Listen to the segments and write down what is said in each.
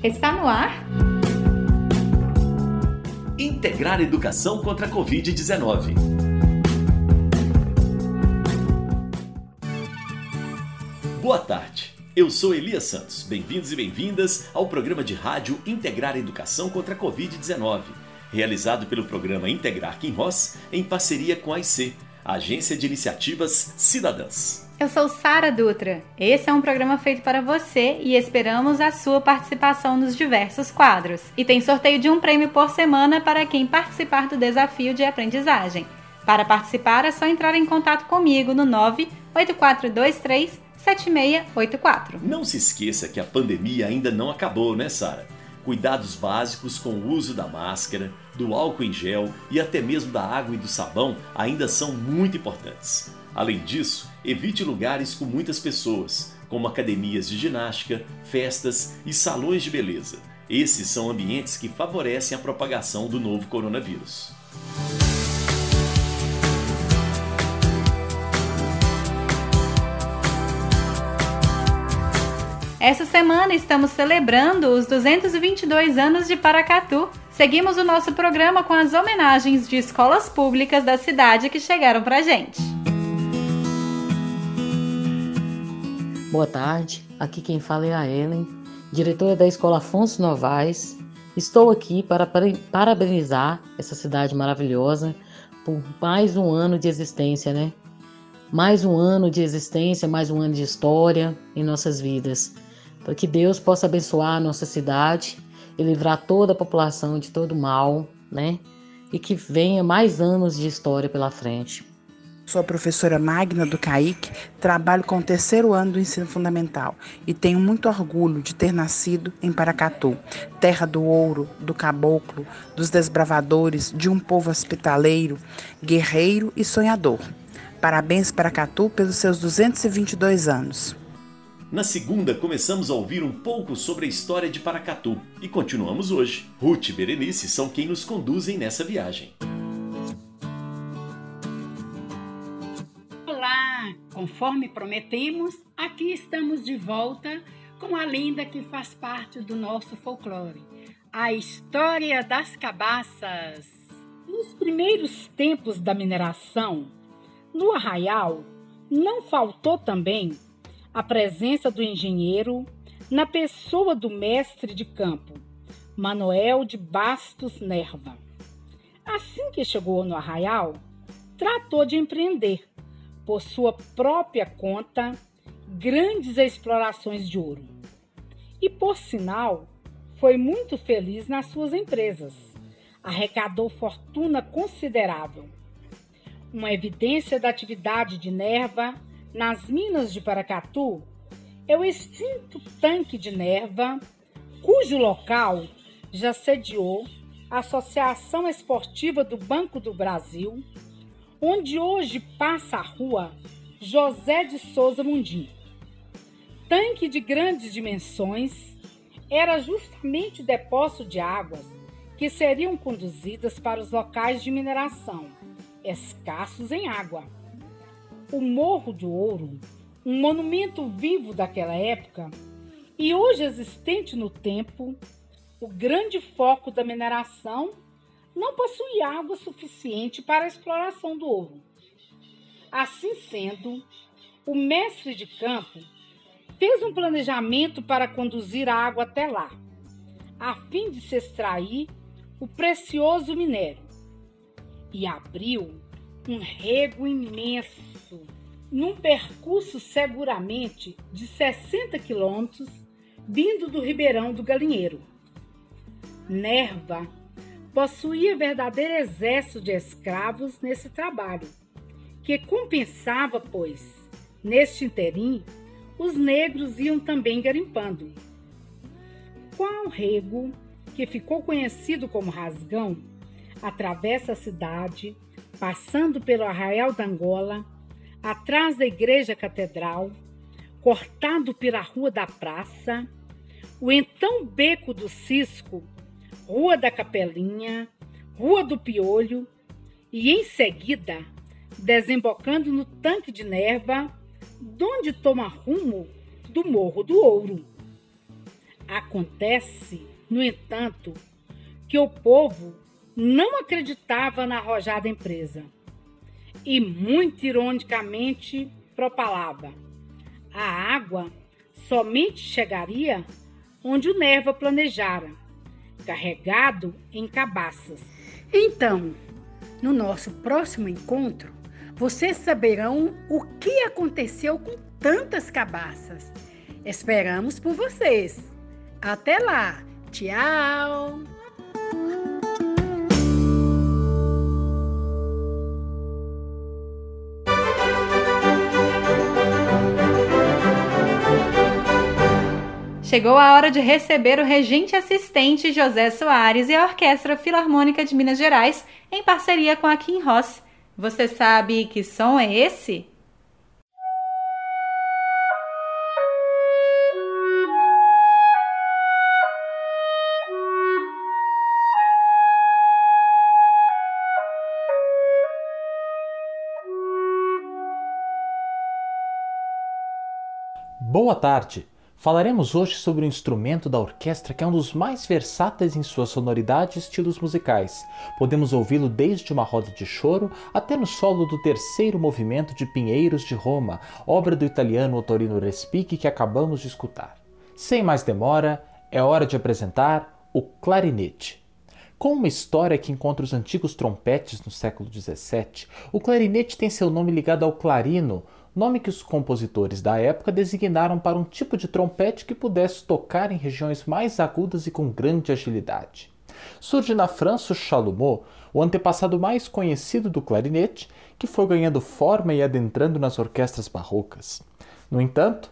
Está no ar? Integrar Educação contra a Covid-19. Boa tarde. Eu sou Elias Santos. Bem-vindos e bem-vindas ao programa de rádio Integrar Educação contra a Covid-19, realizado pelo programa Integrar Quem Ross em parceria com a IC, Agência de Iniciativas Cidadãs. Eu sou Sara Dutra. Esse é um programa feito para você e esperamos a sua participação nos diversos quadros. E tem sorteio de um prêmio por semana para quem participar do desafio de aprendizagem. Para participar é só entrar em contato comigo no 98423 7684. Não se esqueça que a pandemia ainda não acabou, né, Sara? Cuidados básicos com o uso da máscara, do álcool em gel e até mesmo da água e do sabão ainda são muito importantes. Além disso, evite lugares com muitas pessoas, como academias de ginástica, festas e salões de beleza. Esses são ambientes que favorecem a propagação do novo coronavírus. Essa semana estamos celebrando os 222 anos de Paracatu. Seguimos o nosso programa com as homenagens de escolas públicas da cidade que chegaram pra gente. Boa tarde, aqui quem fala é a Ellen, diretora da Escola Afonso Novaes. Estou aqui para parabenizar essa cidade maravilhosa por mais um ano de existência, né? Mais um ano de existência, mais um ano de história em nossas vidas. Para que Deus possa abençoar a nossa cidade e livrar toda a população de todo mal, né? E que venha mais anos de história pela frente. Sou a professora Magna do CAIC, trabalho com o terceiro ano do ensino fundamental e tenho muito orgulho de ter nascido em Paracatu, terra do ouro, do caboclo, dos desbravadores, de um povo hospitaleiro, guerreiro e sonhador. Parabéns Paracatu pelos seus 222 anos. Na segunda, começamos a ouvir um pouco sobre a história de Paracatu e continuamos hoje. Ruth e Berenice são quem nos conduzem nessa viagem. Conforme prometemos, aqui estamos de volta com a lenda que faz parte do nosso folclore, a história das cabaças. Nos primeiros tempos da mineração, no arraial, não faltou também a presença do engenheiro na pessoa do mestre de campo, Manuel de Bastos Nerva. Assim que chegou no arraial, tratou de empreender por sua própria conta grandes explorações de ouro. E, por sinal, foi muito feliz nas suas empresas. Arrecadou fortuna considerável. Uma evidência da atividade de Nerva nas minas de Paracatu é o extinto tanque de Nerva, cujo local já sediou a Associação Esportiva do Banco do Brasil, onde hoje passa a rua José de Souza Mundim. Tanque de grandes dimensões, era justamente o depósito de águas que seriam conduzidas para os locais de mineração, escassos em água. O Morro do Ouro, um monumento vivo daquela época e hoje existente no tempo, o grande foco da mineração não possui água suficiente para a exploração do ouro. Assim sendo, o mestre de campo fez um planejamento para conduzir a água até lá, a fim de se extrair o precioso minério, e abriu um rego imenso, num percurso seguramente de 60 quilômetros, vindo do Ribeirão do Galinheiro. Nerva possuía verdadeiro exército de escravos nesse trabalho, que compensava, pois, neste interim, os negros iam também garimpando. Qual rego, que ficou conhecido como Rasgão, atravessa a cidade, passando pelo Arraial da Angola, atrás da Igreja Catedral, cortado pela Rua da Praça, o então Beco do Cisco Rua da Capelinha, Rua do Piolho e, em seguida, desembocando no tanque de Nerva, donde toma rumo do Morro do Ouro. Acontece, no entanto, que o povo não acreditava na arrojada empresa e, muito ironicamente, propalava: a água somente chegaria onde o Neva planejara, carregado em cabaças. Então, no nosso próximo encontro, vocês saberão o que aconteceu com tantas cabaças. Esperamos por vocês. Até lá! Tchau! Chegou a hora de receber o regente assistente José Soares e a Orquestra Filarmônica de Minas Gerais, em parceria com a Kim Ross. Você sabe que som é esse? Boa tarde! Falaremos hoje sobre um instrumento da orquestra que é um dos mais versáteis em sua sonoridade e estilos musicais. Podemos ouvi-lo desde uma roda de choro até no solo do terceiro movimento de Pinheiros de Roma, obra do italiano Ottorino Respighi que acabamos de escutar. Sem mais demora, é hora de apresentar o clarinete. Com uma história que encontra os antigos trompetes no século XVII, o clarinete tem seu nome ligado ao clarino, nome que os compositores da época designaram para um tipo de trompete que pudesse tocar em regiões mais agudas e com grande agilidade. Surge na França o chalumeau, o antepassado mais conhecido do clarinete, que foi ganhando forma e adentrando nas orquestras barrocas. No entanto,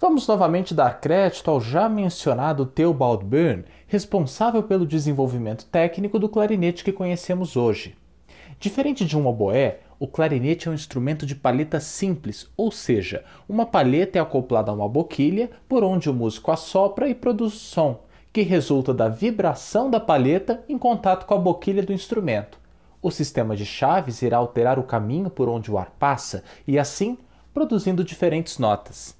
vamos novamente dar crédito ao já mencionado Theobald Byrne, responsável pelo desenvolvimento técnico do clarinete que conhecemos hoje. Diferente de um oboé, o clarinete é um instrumento de palheta simples, ou seja, uma palheta é acoplada a uma boquilha por onde o músico assopra e produz som, que resulta da vibração da palheta em contato com a boquilha do instrumento. O sistema de chaves irá alterar o caminho por onde o ar passa e, assim, produzindo diferentes notas.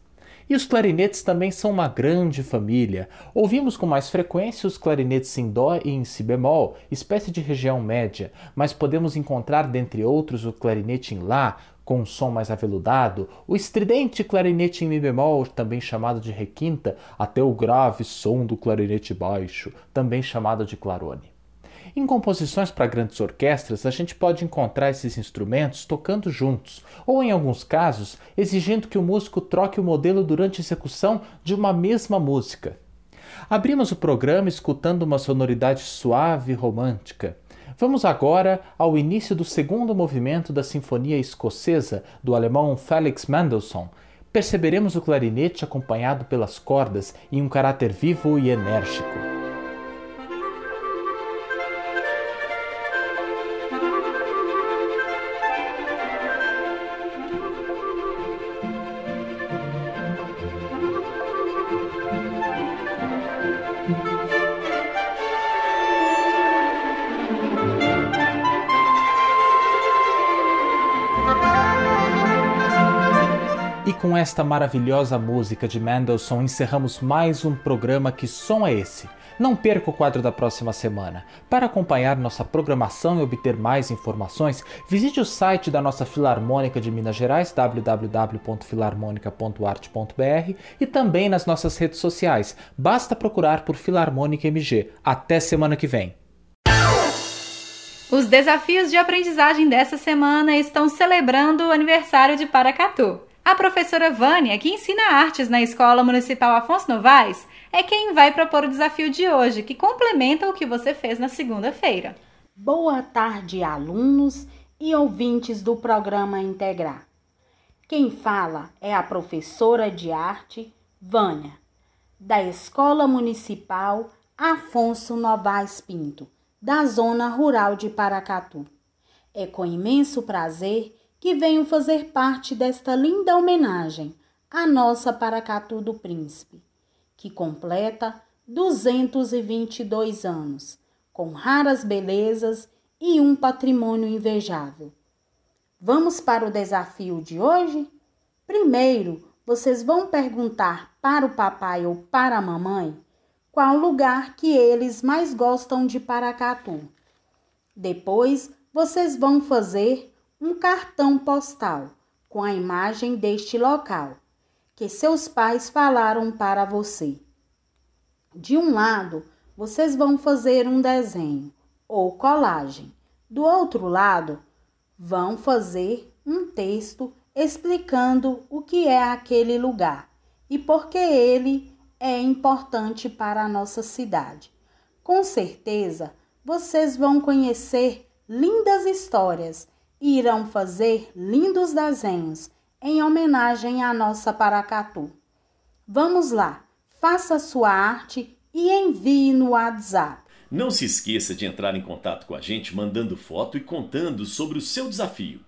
E os clarinetes também são uma grande família. Ouvimos com mais frequência os clarinetes em Dó e em Si bemol, espécie de região média, mas podemos encontrar, dentre outros, o clarinete em Lá, com um som mais aveludado, o estridente clarinete em Mi bemol, também chamado de requinta, até o grave som do clarinete baixo, também chamado de clarone. Em composições para grandes orquestras, a gente pode encontrar esses instrumentos tocando juntos, ou em alguns casos, exigindo que o músico troque o modelo durante a execução de uma mesma música. Abrimos o programa escutando uma sonoridade suave e romântica. Vamos agora ao início do segundo movimento da Sinfonia Escocesa do alemão Felix Mendelssohn. Perceberemos o clarinete acompanhado pelas cordas em um caráter vivo e enérgico. Esta maravilhosa música de Mendelssohn encerramos mais um programa Que Som é Esse? Não perca o quadro da próxima semana. Para acompanhar nossa programação e obter mais informações, visite o site da nossa Filarmônica de Minas Gerais, www.filarmonica.art.br e também nas nossas redes sociais. Basta procurar por Filarmônica MG. Até semana que vem. Os desafios de aprendizagem dessa semana estão celebrando o aniversário de Paracatu. A professora Vânia, que ensina artes na Escola Municipal Afonso Novaes, é quem vai propor o desafio de hoje, que complementa o que você fez na segunda-feira. Boa tarde, alunos e ouvintes do programa Integrar. Quem fala é a professora de arte Vânia, da Escola Municipal Afonso Novaes Pinto, da Zona Rural de Paracatu. É com imenso prazer que venham fazer parte desta linda homenagem à nossa Paracatu do Príncipe, que completa 222 anos, com raras belezas e um patrimônio invejável. Vamos para o desafio de hoje? Primeiro, vocês vão perguntar para o papai ou para a mamãe qual lugar que eles mais gostam de Paracatu. Depois, vocês vão fazer um cartão postal com a imagem deste local que seus pais falaram para você. De um lado, vocês vão fazer um desenho ou colagem. Do outro lado, vão fazer um texto explicando o que é aquele lugar e por que ele é importante para a nossa cidade. Com certeza, vocês vão conhecer lindas histórias irão fazer lindos desenhos em homenagem à nossa Paracatu. Vamos lá, faça sua arte e envie no WhatsApp. Não se esqueça de entrar em contato com a gente mandando foto e contando sobre o seu desafio.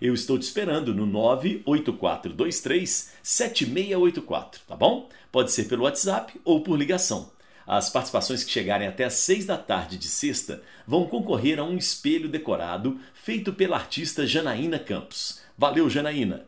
Eu estou te esperando no 98423 7684, tá bom? Pode ser pelo WhatsApp ou por ligação. As participações que chegarem até às 6 da tarde de sexta vão concorrer a um espelho decorado feito pela artista Janaína Campos. Valeu, Janaína!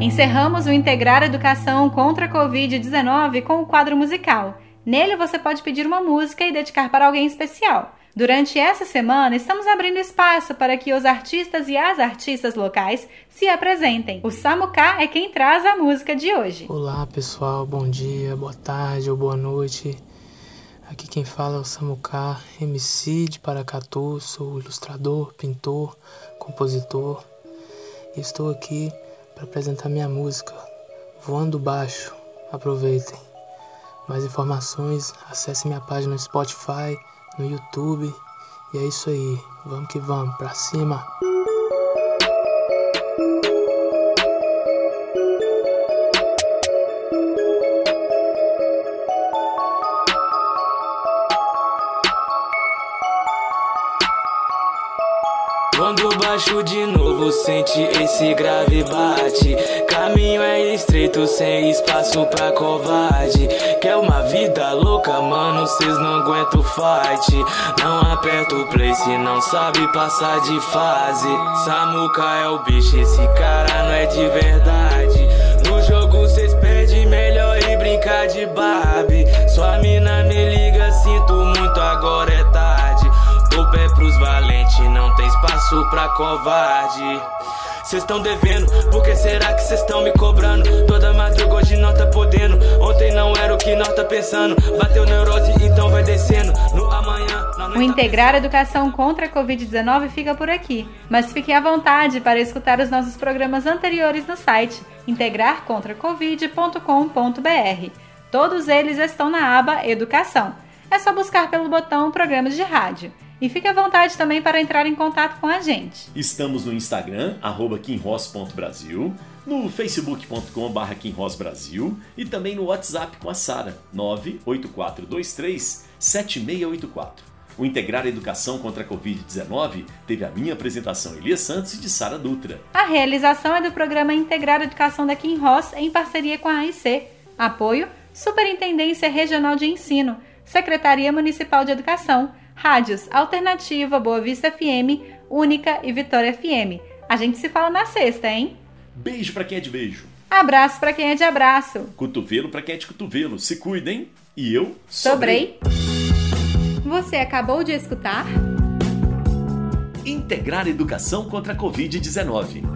Encerramos o Integrar Educação contra a Covid-19 com o quadro musical. Nele você pode pedir uma música e dedicar para alguém especial. Durante essa semana, estamos abrindo espaço para que os artistas e as artistas locais se apresentem. O Samuká é quem traz a música de hoje. Olá pessoal, bom dia, boa tarde ou boa noite. Aqui quem fala é o Samuká, MC de Paracatu, sou ilustrador, pintor, compositor. E estou aqui para apresentar minha música, Voando Baixo. Aproveitem. Mais informações, acesse minha página no Spotify, no YouTube. E é isso aí. Vamos que vamos, pra cima. Quando baixo de novo, sente esse grave bate. Caminho estreito, sem espaço pra covarde. Quer uma vida louca, mano, cês não aguentam fight. Não aperta o play se não sabe passar de fase. Samuca é o bicho, esse cara não é de verdade. No jogo cês perdem, melhor ir brincar de Barbie. Sua mina me liga, sinto muito, agora é tarde. Dou pé pros valentes, não tem espaço pra covarde. Cês devendo, por que será que cês me cobrando? Toda madruga hoje não tá podendo. Ontem não era o que nós tá pensando. Bateu neurose, então vai descendo. No amanhã. O Integrar Educação contra a Covid-19 fica por aqui, mas fique à vontade para escutar os nossos programas anteriores no site integrarcontracovid.com.br. Todos eles estão na aba Educação. É só buscar pelo botão Programas de Rádio. E fique à vontade também para entrar em contato com a gente. Estamos no Instagram, quinross.brasil, no facebook.com.br quinrossbrasil e também no WhatsApp com a Sara, 98423 7684. O Integrar Educação contra a Covid-19 teve a minha apresentação Elias Santos e de Sara Dutra. A realização é do programa Integrar Educação da Kim Ross em parceria com a AIC. Apoio: Superintendência Regional de Ensino, Secretaria Municipal de Educação, Rádios Alternativa, Boa Vista FM, Única e Vitória FM. A gente se fala na sexta, hein? Beijo para quem é de beijo. Abraço para quem é de abraço. Cotovelo para quem é de cotovelo. Se cuidem. E eu sobrei. Você acabou de escutar? Integrar Educação contra a Covid-19